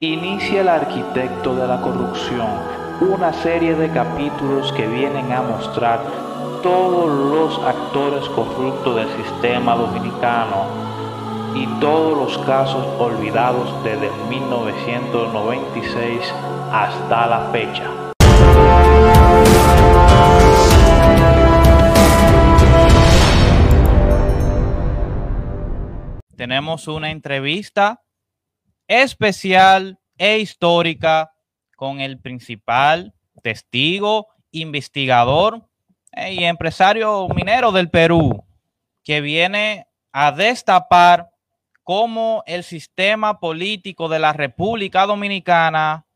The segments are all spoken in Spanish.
Inicia el arquitecto de la corrupción, una serie de capítulos que vienen a mostrar todos los actores corruptos del sistema dominicano y todos los casos olvidados desde 1996 hasta la fecha. Tenemos una entrevista especial e histórica con el principal testigo, investigador eh, y empresario minero del Perú, que viene a destapar cómo el sistema político de la República Dominicana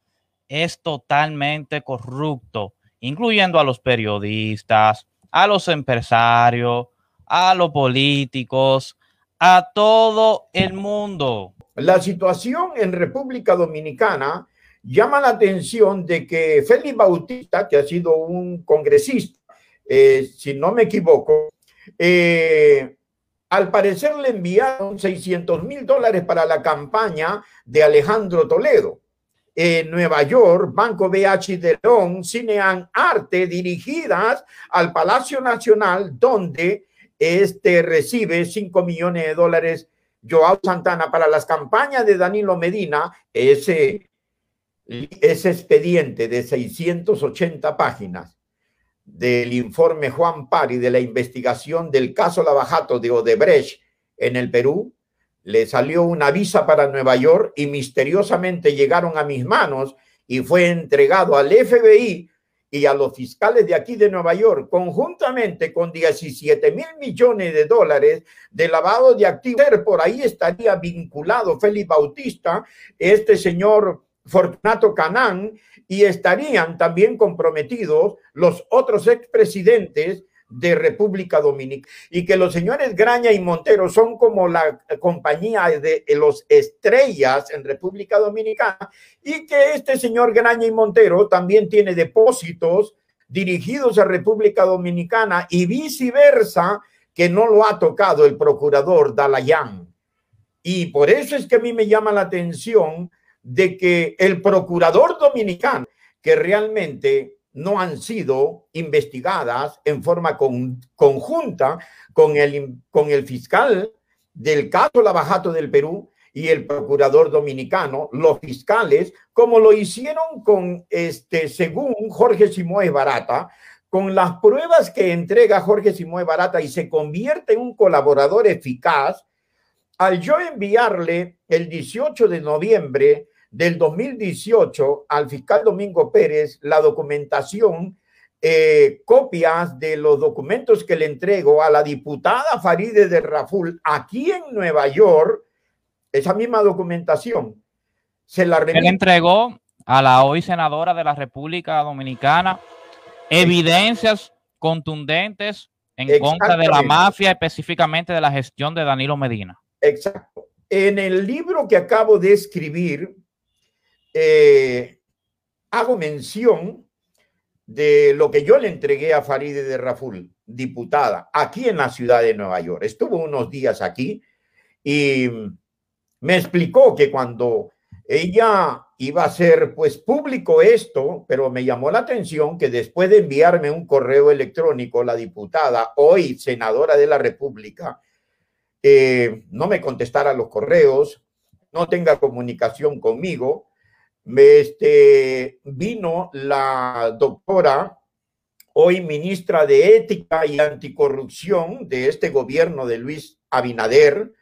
es totalmente corrupto, incluyendo a los periodistas, a los empresarios, a los políticos, a todo el mundo. La situación en República Dominicana llama la atención de que Félix Bautista, que ha sido un congresista, eh, si no me equivoco, eh, al parecer le enviaron 600 mil dólares para la campaña de Alejandro Toledo. En Nueva York, Banco BH de León, Cinean Arte, dirigidas al Palacio Nacional, donde este recibe 5 millones de dólares Joao Santana para las campañas de Danilo Medina, ese, ese expediente de 680 páginas del informe Juan Pari de la investigación del caso Lavajato de Odebrecht en el Perú, le salió una visa para Nueva York y misteriosamente llegaron a mis manos y fue entregado al FBI y a los fiscales de aquí de Nueva York, conjuntamente con 17 mil millones de dólares de lavado de activos. Por ahí estaría vinculado Félix Bautista, este señor Fortunato Canán, y estarían también comprometidos los otros expresidentes de República Dominicana y que los señores Graña y Montero son como la compañía de los estrellas en República Dominicana y que este señor Graña y Montero también tiene depósitos dirigidos a República Dominicana y viceversa que no lo ha tocado el procurador Dalayán. Y por eso es que a mí me llama la atención de que el procurador dominicano, que realmente no han sido investigadas en forma conjunta con el, con el fiscal del caso Lavajato del Perú y el procurador dominicano, los fiscales, como lo hicieron con este, según Jorge Simoes Barata, con las pruebas que entrega Jorge Simoes Barata y se convierte en un colaborador eficaz, al yo enviarle el 18 de noviembre del 2018 al fiscal Domingo Pérez la documentación, eh, copias de los documentos que le entrego a la diputada Faride de Raful aquí en Nueva York, esa misma documentación, se la Él entregó a la hoy senadora de la República Dominicana evidencias contundentes en contra de la mafia, específicamente de la gestión de Danilo Medina. Exacto. En el libro que acabo de escribir, eh, hago mención de lo que yo le entregué a Faride de Raful, diputada, aquí en la ciudad de Nueva York. Estuvo unos días aquí y me explicó que cuando ella iba a hacer pues público esto, pero me llamó la atención que después de enviarme un correo electrónico, la diputada, hoy senadora de la República, eh, no me contestara los correos, no tenga comunicación conmigo, este, vino la doctora, hoy ministra de Ética y Anticorrupción de este gobierno de Luis Abinader,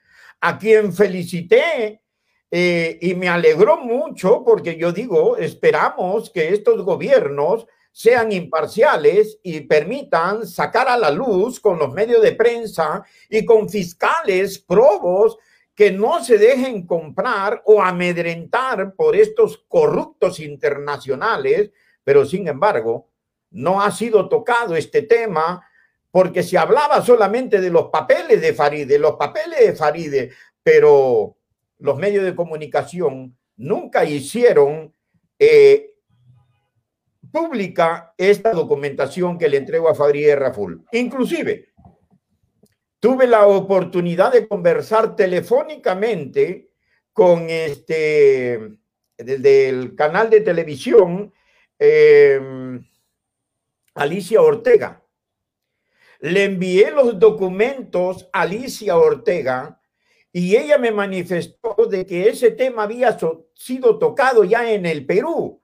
a quien felicité eh, y me alegró mucho porque yo digo, esperamos que estos gobiernos sean imparciales y permitan sacar a la luz con los medios de prensa y con fiscales probos que no se dejen comprar o amedrentar por estos corruptos internacionales, pero sin embargo, no ha sido tocado este tema porque se hablaba solamente de los papeles de Faride, los papeles de Faride, pero los medios de comunicación nunca hicieron eh, pública esta documentación que le entrego a Faride Raful. Inclusive, tuve la oportunidad de conversar telefónicamente con este del, canal de televisión em, Alicia Ortega. Le envié los documentos a Alicia Ortega y ella me manifestó de que ese tema había sido tocado ya en el Perú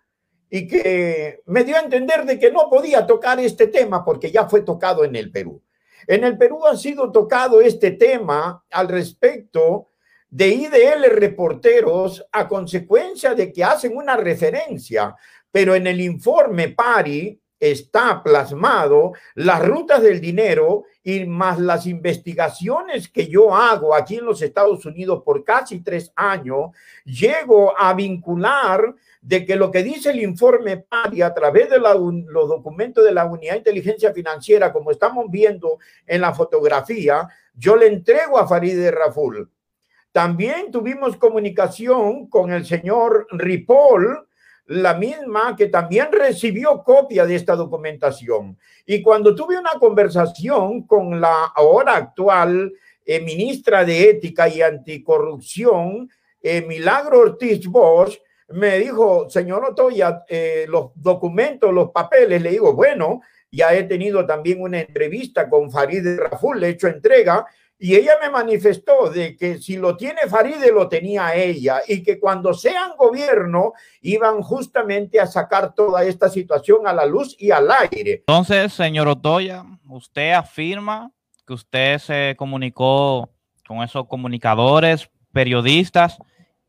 y que me dio a entender de que no podía tocar este tema porque ya fue tocado en el Perú. En el Perú ha sido tocado este tema al respecto de IDL reporteros a consecuencia de que hacen una referencia, pero en el informe PARI está plasmado las rutas del dinero y más las investigaciones que yo hago aquí en los Estados Unidos por casi tres años, llego a vincular de que lo que dice el informe PARI a través de los documentos de la Unidad de Inteligencia Financiera, como estamos viendo en la fotografía, yo le entrego a Farideh Raful. También tuvimos comunicación con el señor Ripoll, la misma que también recibió copia de esta documentación. Y cuando tuve una conversación con la ahora actual eh, ministra de Ética y Anticorrupción, eh, Milagro Ortiz Bosch, me dijo, señor Otoya, eh, los documentos, los papeles, le digo, bueno, ya he tenido también una entrevista con Farid Raful, le he hecho entrega, y ella me manifestó de que si lo tiene Faride, lo tenía ella, y que cuando sean gobierno iban justamente a sacar toda esta situación a la luz y al aire. Entonces, señor Otoya, usted afirma que usted se comunicó con esos comunicadores, periodistas,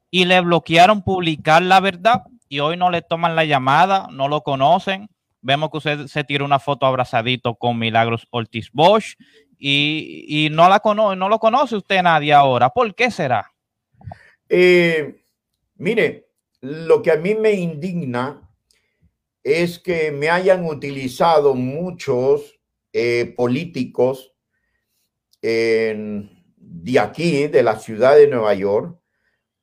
y le bloquearon publicar la verdad y hoy no le toman la llamada, no lo conocen. Vemos que usted se tira una foto abrazadito con Milagros Ortiz Bosch y, no, la conoce, no lo conoce usted nadie ahora. ¿Por qué será? Eh, mire, lo que a mí me indigna es que me hayan utilizado muchos eh, políticos de aquí, de la ciudad de Nueva York,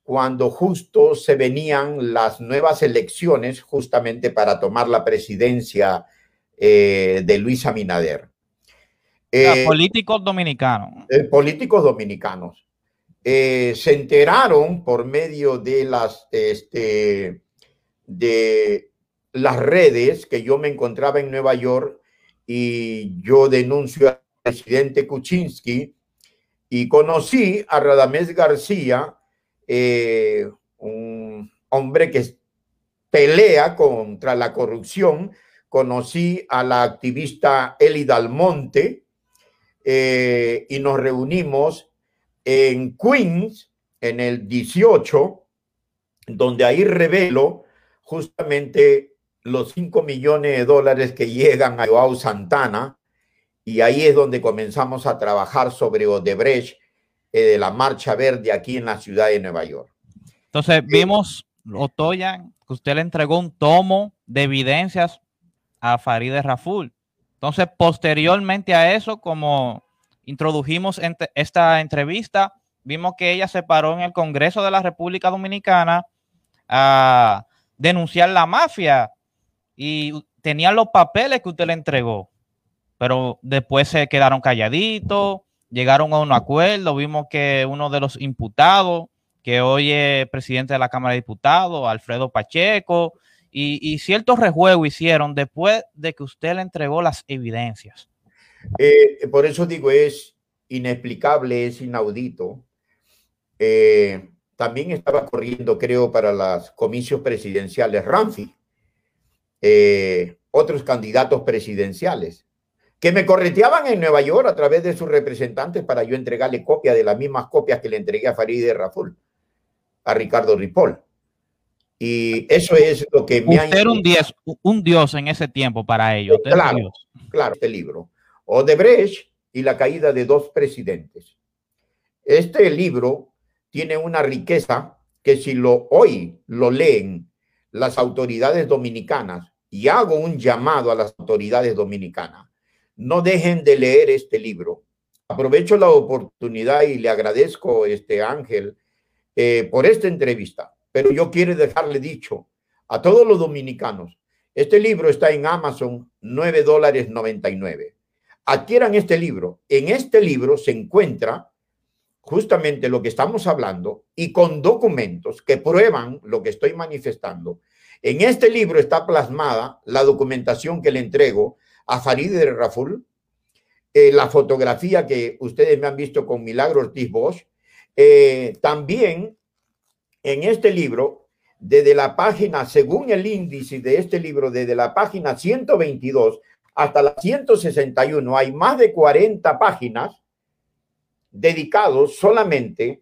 cuando justo se venían las nuevas elecciones justamente para tomar la presidencia eh, de Luis Abinader. Eh, políticos dominicanos. Eh, políticos dominicanos. se enteraron por medio de las, este, de las redes que yo me encontraba en Nueva York y yo denuncio al presidente Kuczynski y conocí a Radamés García, eh, un hombre que pelea contra la corrupción. Conocí a la activista Eli Dalmonte eh, y nos reunimos en Queens en el 18, donde ahí revelo justamente los 5 millones de dólares que llegan a Joao Santana, y ahí es donde comenzamos a trabajar sobre Odebrecht eh, de la Marcha Verde aquí en la ciudad de Nueva York. Entonces, vimos, Otoya, que usted le entregó un tomo de evidencias a Farideh Raful. Entonces, posteriormente a eso, como introdujimos en esta entrevista, vimos que ella se paró en el Congreso de la República Dominicana a denunciar la mafia y tenía los papeles que usted le entregó, pero después se quedaron calladitos, llegaron a un acuerdo. Vimos que uno de los imputados, que hoy es presidente de la Cámara de Diputados, Alfredo Pacheco, y, ciertos rejuegos hicieron después de que usted le entregó las evidencias. Eh, por eso digo, es inexplicable, es inaudito. Eh, también estaba corriendo, creo, para las comicios presidenciales Ramfi, eh, otros candidatos presidenciales que me correteaban en Nueva York a través de sus representantes para yo entregarle copia de las mismas copias que le entregué a Farid Raful, a Ricardo Ripoll. Y eso es lo que me Usted ha... un dios, un dios en ese tiempo para ellos. Claro, claro, este libro. Odebrecht y la caída de dos presidentes. Este libro tiene una riqueza que si lo hoy lo leen las autoridades dominicanas, y hago un llamado a las autoridades dominicanas, no dejen de leer este libro. Aprovecho la oportunidad y le agradezco, este Ángel, eh, por esta entrevista, pero yo quiero dejarle dicho a todos los dominicanos, este libro está en Amazon, 9 dólares 99. Adquieran este libro. En este libro se encuentra justamente lo que estamos hablando y con documentos que prueban lo que estoy manifestando. En este libro está plasmada la documentación que le entrego a Farideh Raful, eh, la fotografía que ustedes me han visto con Milagro Ortiz Bosch. Eh, también en este libro, desde la página, según el índice de este libro, desde la página 122 hasta la 161, hay más de 40 páginas dedicados solamente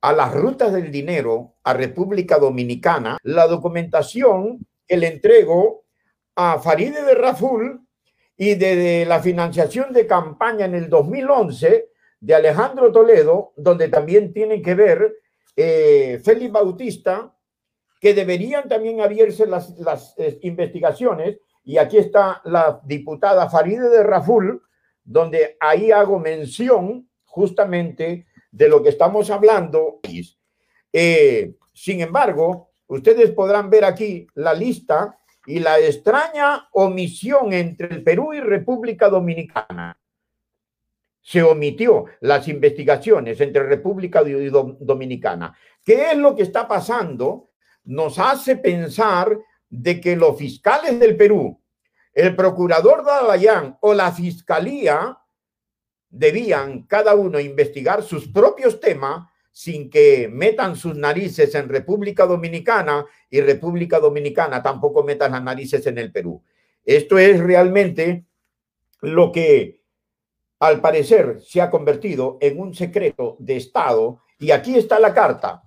a las rutas del dinero a República Dominicana, la documentación que le entrego a Faride de Raful y de, la financiación de campaña en el 2011 de Alejandro Toledo, donde también tienen que ver eh, Félix Bautista, que deberían también abrirse las, las eh, investigaciones, y aquí está la diputada Faride de Raful, donde ahí hago mención justamente de lo que estamos hablando. Eh, sin embargo, ustedes podrán ver aquí la lista y la extraña omisión entre el Perú y República Dominicana. Se omitió las investigaciones entre República Dominicana. ¿Qué es lo que está pasando? Nos hace pensar de que los fiscales del Perú, el procurador Dalayán o la fiscalía debían cada uno investigar sus propios temas sin que metan sus narices en República Dominicana y República Dominicana tampoco metan las narices en el Perú. Esto es realmente lo que al parecer se ha convertido en un secreto de Estado. Y aquí está la carta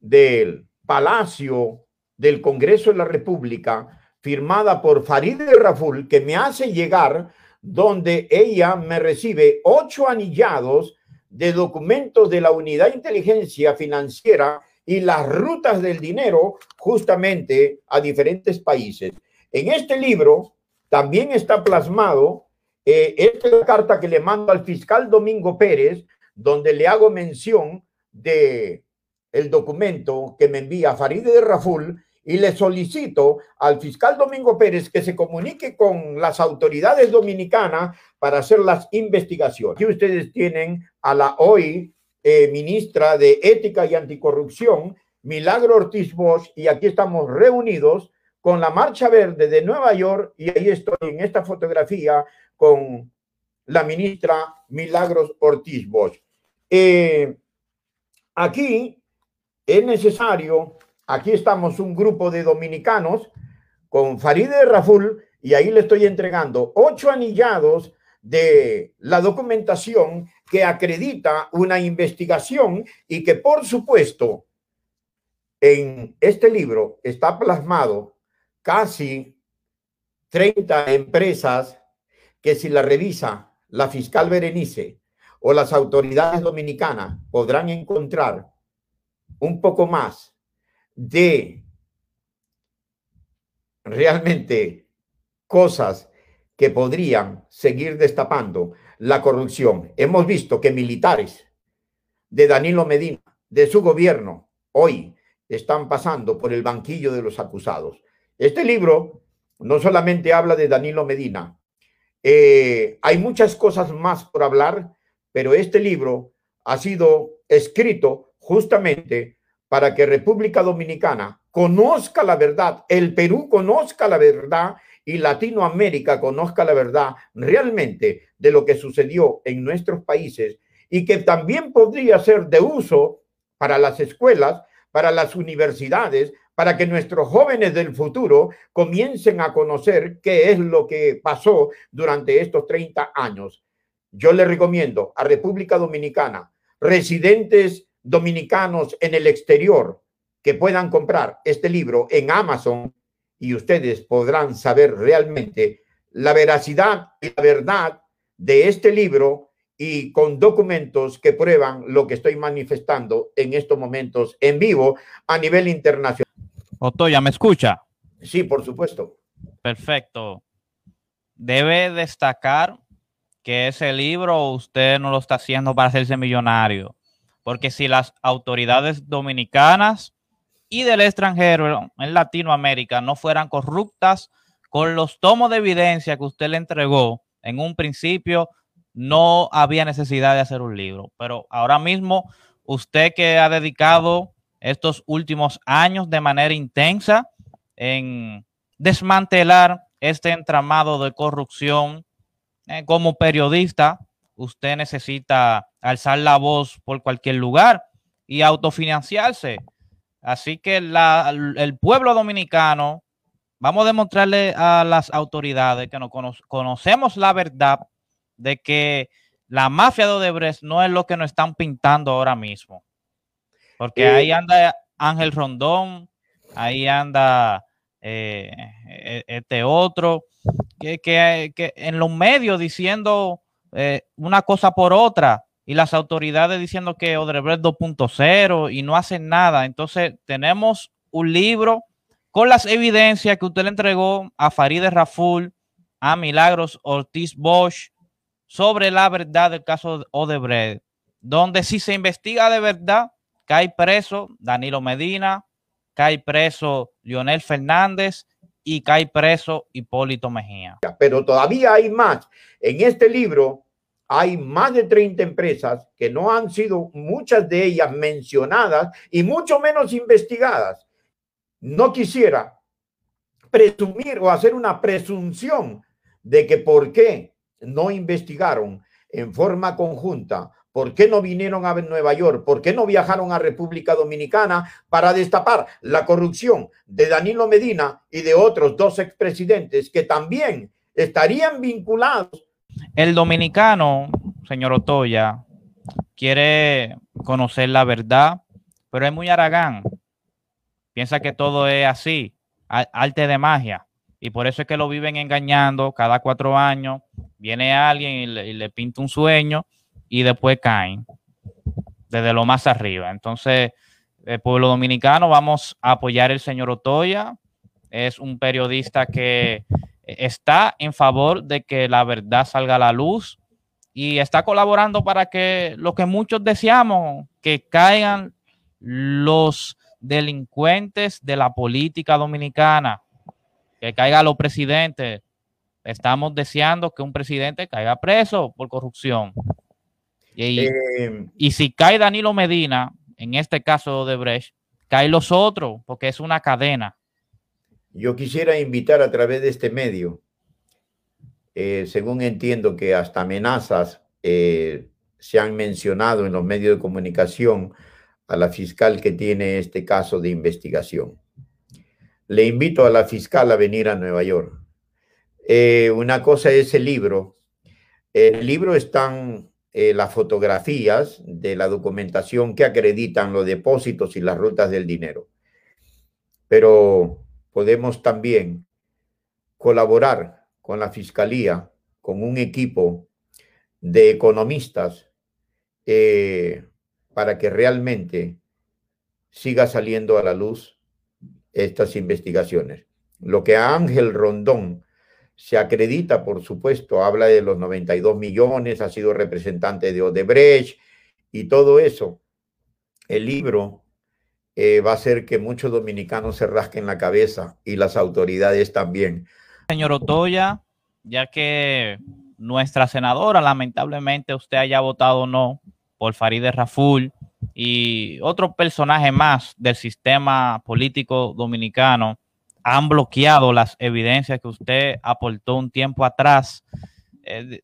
del Palacio del Congreso de la República, firmada por Farideh Raful, que me hace llegar donde ella me recibe ocho anillados de documentos de la Unidad de Inteligencia Financiera y las rutas del dinero justamente a diferentes países. En este libro también está plasmado, eh, esta carta que le mando al fiscal Domingo Pérez, donde le hago mención de el documento que me envía Farideh de Raful y le solicito al fiscal Domingo Pérez que se comunique con las autoridades dominicanas para hacer las investigaciones. Aquí ustedes tienen a la hoy eh, ministra de Ética y Anticorrupción, Milagro Ortiz Bosch, y aquí estamos reunidos con la Marcha Verde de Nueva York y ahí estoy en esta fotografía con la ministra Milagros Ortiz Bosch. Eh, aquí es necesario Aquí estamos un grupo de dominicanos con Faride Raful y ahí le estoy entregando ocho anillados de la documentación que acredita una investigación y que por supuesto en este libro está plasmado casi 30 empresas que si la revisa la fiscal Berenice o las autoridades dominicanas podrán encontrar un poco más de realmente cosas que podrían seguir destapando la corrupción. Hemos visto que militares de Danilo Medina, de su gobierno, hoy están pasando por el banquillo de los acusados. Este libro no solamente habla de Danilo Medina, eh, hay muchas cosas más por hablar, pero este libro ha sido escrito justamente para que República Dominicana conozca la verdad, el Perú conozca la verdad y Latinoamérica conozca la verdad realmente de lo que sucedió en nuestros países y que también podría ser de uso para las escuelas, para las universidades, para que nuestros jóvenes del futuro comiencen a conocer qué es lo que pasó durante estos 30 años. Yo le recomiendo a República Dominicana, residentes dominicanos en el exterior que puedan comprar este libro en Amazon y ustedes podrán saber realmente la veracidad y la verdad de este libro y con documentos que prueban lo que estoy manifestando en estos momentos en vivo a nivel internacional. Otoya, ¿me escucha? Sí, por supuesto. Perfecto. Debe destacar que ese libro usted no lo está haciendo para hacerse millonario porque si las autoridades dominicanas y del extranjero en Latinoamérica no fueran corruptas con los tomos de evidencia que usted le entregó en un principio, no había necesidad de hacer un libro. Pero ahora mismo, usted que ha dedicado estos últimos años de manera intensa en desmantelar este entramado de corrupción eh, como periodista, usted necesita alzar la voz por cualquier lugar y autofinanciarse. Así que el pueblo dominicano, vamos a demostrarle a las autoridades que no conocemos la verdad de que la mafia de Odebrecht no es lo que nos están pintando ahora mismo. Porque ahí eh, anda Ángel Rondón, ahí anda eh, e, este otro, que, que, en los medios diciendo eh, una cosa por otra y las autoridades diciendo que Odebrecht 2.0 y no hacen nada. Entonces tenemos un libro con las evidencias que usted le entregó a Farideh Raful, a Milagros Ortiz Bosch, sobre la verdad del caso de Odebrecht, donde si se investiga de verdad, cae preso Danilo Medina, cae preso Lionel Fernández y cae preso Hipólito Mejía. Pero todavía hay más. En este libro hay más de 30 empresas que no han sido muchas de ellas mencionadas y mucho menos investigadas. No quisiera presumir o hacer una presunción de que por qué no investigaron en forma conjunta? ¿Por qué no vinieron a Nueva York? ¿Por qué no viajaron a República Dominicana para destapar la corrupción de Danilo Medina y de otros dos expresidentes que también estarían vinculados? El dominicano, señor Otoya, quiere conocer la verdad, pero es muy aragán. Piensa que todo es así, arte de magia. Y por eso es que lo viven engañando cada cuatro años. Viene alguien y le, pinta un sueño y después caen desde lo más arriba. Entonces, el pueblo dominicano, vamos a apoyar al señor Otoya. Es un periodista que está en favor de que la verdad salga a la luz y está colaborando para que lo que muchos deseamos, que caigan los delincuentes de la política dominicana, que caiga los presidentes. Estamos deseando que un presidente caiga preso por corrupción. Y, eh, y si cae Danilo Medina, en este caso de Brecht, caen los otros, porque es una cadena. Yo quisiera invitar a través de este medio, eh, según entiendo que hasta amenazas eh, se han mencionado en los medios de comunicación a la fiscal que tiene este caso de investigación le invito a la fiscal a venir a Nueva York. Eh, una cosa es el libro. El libro están eh, las fotografías de la documentación que acreditan los depósitos y las rutas del dinero. Pero podemos también colaborar con la fiscalía, con un equipo de economistas eh, para que realmente siga saliendo a la luz estas investigaciones. Lo que a Ángel Rondón se acredita, por supuesto, habla de los 92 millones, ha sido representante de Odebrecht y todo eso. El libro eh, va a hacer que muchos dominicanos se rasquen la cabeza y las autoridades también. Señor Otoya, ya que nuestra senadora, lamentablemente usted haya votado no por Farideh Raful, y otro personaje más del sistema político dominicano han bloqueado las evidencias que usted aportó un tiempo atrás. Eh,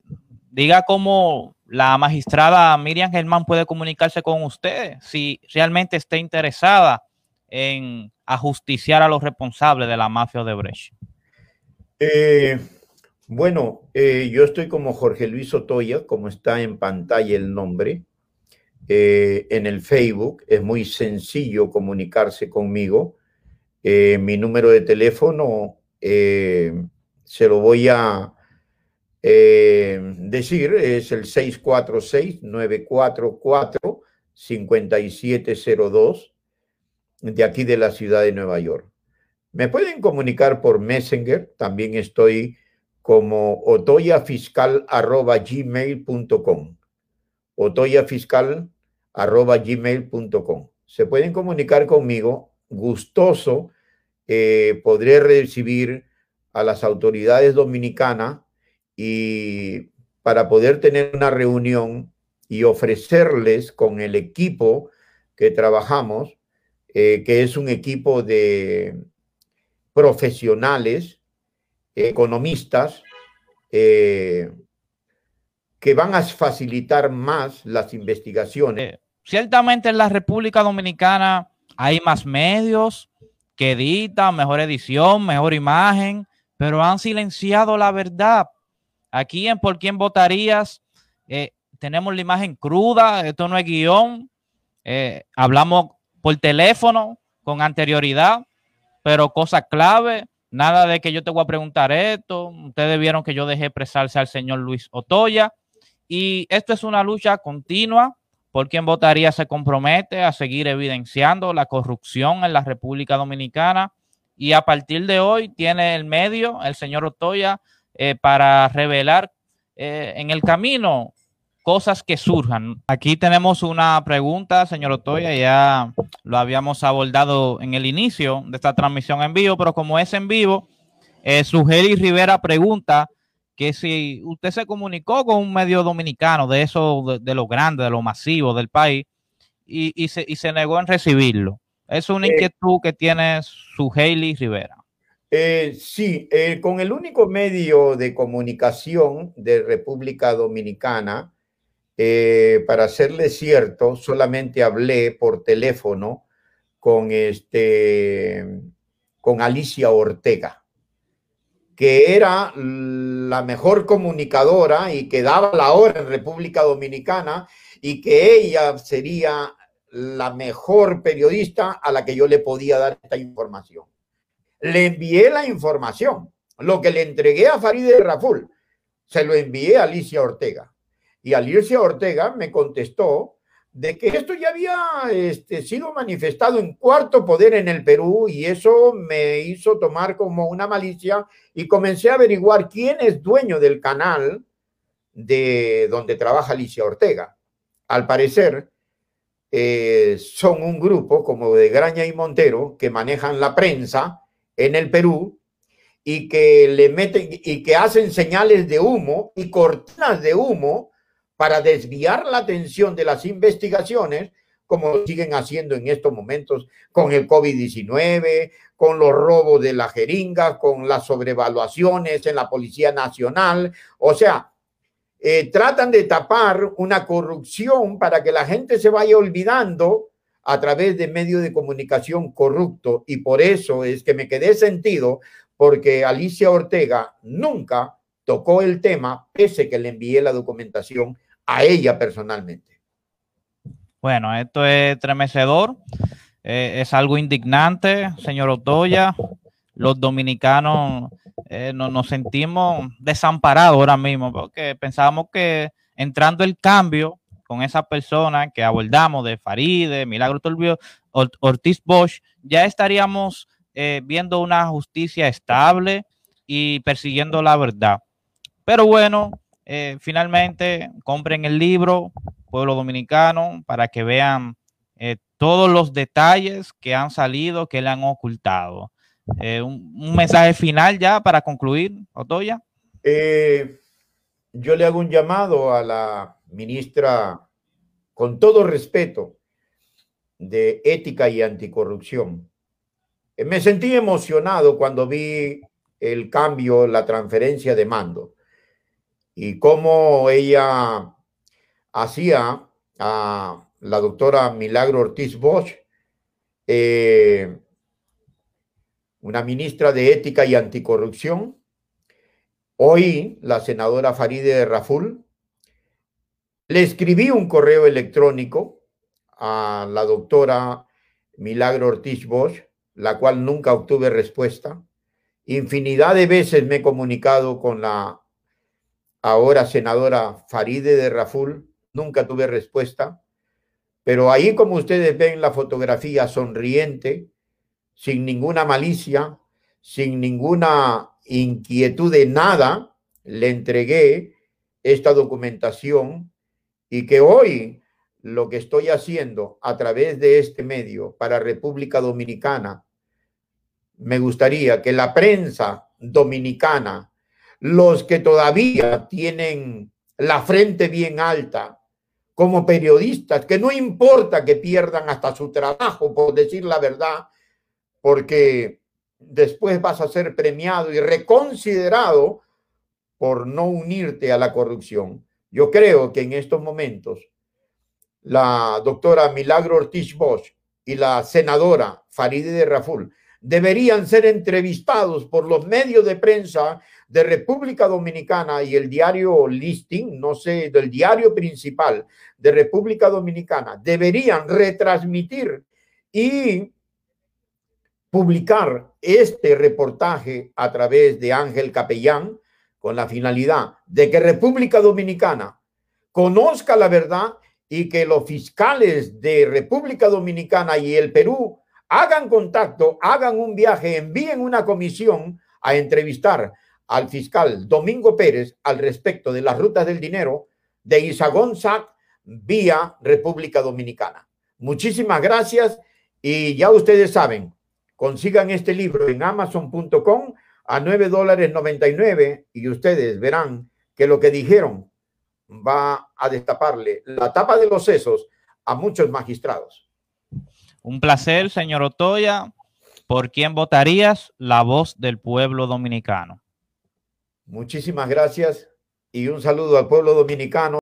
diga cómo la magistrada Miriam Germán puede comunicarse con usted si realmente está interesada en ajusticiar a los responsables de la mafia de Brecht. Eh, bueno, eh, yo estoy como Jorge Luis Otoya, como está en pantalla el nombre. Eh, en el Facebook. Es muy sencillo comunicarse conmigo. Mi número de teléfono se lo voy a decir, es el 646-944-5702 de aquí de la ciudad de Nueva York. Me pueden comunicar por Messenger, también estoy como otoyafiscal.gmail.com. Otoyafiscal arroba gmail.com. Se pueden comunicar conmigo, gustoso, eh, podré recibir a las autoridades dominicanas y para poder tener una reunión y ofrecerles con el equipo que trabajamos, eh, que es un equipo de profesionales, economistas, eh, que van a facilitar más las investigaciones. Ciertamente en la República Dominicana hay más medios que editan, mejor edición, mejor imagen, pero han silenciado la verdad. Aquí en Por quién votarías, eh, tenemos la imagen cruda, esto no es guion, hablamos por teléfono con anterioridad, pero cosa clave, nada de que yo te voy a preguntar esto, ustedes vieron que yo dejé expresarse al señor Luis Otoya, y esto es una lucha continua. Por quien votaría se compromete a seguir evidenciando la corrupción en la República Dominicana. Y a partir de hoy tiene el medio, el señor Otoya, eh, para revelar eh, en el camino cosas que surjan. Aquí tenemos una pregunta, señor Otoya, ya lo habíamos abordado en el inicio de esta transmisión en vivo, pero como es en vivo, eh, Sugeli Rivera pregunta que si usted se comunicó con un medio dominicano de eso, de, lo grande, de lo masivo del país, y, se, negó en recibirlo. Es una eh, inquietud que tiene su Rivera. Eh, sí, eh, con el único medio de comunicación de República Dominicana, para serle cierto, solamente hablé por teléfono con, este, con Alicia Ortega que era la mejor comunicadora y que daba la hora en República Dominicana y que ella sería la mejor periodista a la que yo le podía dar esta información. Le envié la información, lo que le entregué a Farideh Raful, se lo envié a Alicia Ortega. Y Alicia Ortega me contestó de que esto ya había este, sido manifestado en cuarto poder en el Perú y eso me hizo tomar como una malicia y comencé a averiguar quién es dueño del canal de donde trabaja Alicia Ortega. Al parecer, eh, son un grupo como de Graña y Montero que manejan la prensa en el Perú y que le meten y que hacen señales de humo y cortinas de humo para desviar la atención de las investigaciones, como siguen haciendo en estos momentos con el COVID-19, con los robos de la jeringa, con las sobrevaluaciones en la Policía Nacional. O sea, eh, tratan de tapar una corrupción para que la gente se vaya olvidando a través de medios de comunicación corrupto. Y por eso es que me quedé sentido, porque Alicia Ortega nunca tocó el tema, pese que le envié la documentación a ella personalmente. Bueno, esto es tremecedor, eh, es algo indignante, señor Otoya. Los dominicanos eh, nos sentimos desamparados ahora mismo porque pensábamos que entrando el cambio con esa persona que abordamos de Faride, Milagro Turbio, Ortiz Bosch, ya estaríamos eh, viendo una justicia estable y persiguiendo la verdad. Pero bueno, eh, finalmente compren el libro Pueblo Dominicano para que vean eh, todos los detalles que han salido, que le han ocultado. Eh, un, mensaje final ya para concluir, Otoya. yo le hago un llamado a la ministra, con todo respeto, de ética y anticorrupción. Me sentí emocionado cuando vi el cambio, la transferencia de mando y cómo ella hacía a la doctora Milagro Ortiz Bosch, eh, una ministra de Ética y Anticorrupción, hoy la senadora Faride Raful, le escribí un correo electrónico a la doctora Milagro Ortiz Bosch, la cual nunca obtuve respuesta. Infinidad de veces me he comunicado con la ahora senadora Faride de Raful, nunca tuve respuesta, pero ahí como ustedes ven la fotografía sonriente, sin ninguna malicia, sin ninguna inquietud de nada, le entregué esta documentación y que hoy lo que estoy haciendo a través de este medio para República Dominicana, me gustaría que la prensa dominicana los que todavía tienen la frente bien alta, como periodistas, que no importa que pierdan hasta su trabajo por decir la verdad, porque después vas a ser premiado y reconsiderado por no unirte a la corrupción. Yo creo que en estos momentos la doctora Milagro Ortiz Bosch y la senadora Farideh Raful deberían ser entrevistados por los medios de prensa de República Dominicana y el diario Listing, no sé, del diario principal de República Dominicana, deberían retransmitir y publicar este reportaje a través de Ángel Capellán con la finalidad de que República Dominicana conozca la verdad y que los fiscales de República Dominicana y el Perú hagan contacto, hagan un viaje, envíen una comisión a entrevistar al fiscal Domingo Pérez al respecto de las rutas del dinero de Isagón SAC vía República Dominicana. Muchísimas gracias y ya ustedes saben, consigan este libro en amazon.com a 9 dólares 99 y ustedes verán que lo que dijeron va a destaparle la tapa de los sesos a muchos magistrados. Un placer, señor Otoya. ¿Por quién votarías? La voz del pueblo dominicano. Muchísimas gracias y un saludo al pueblo dominicano.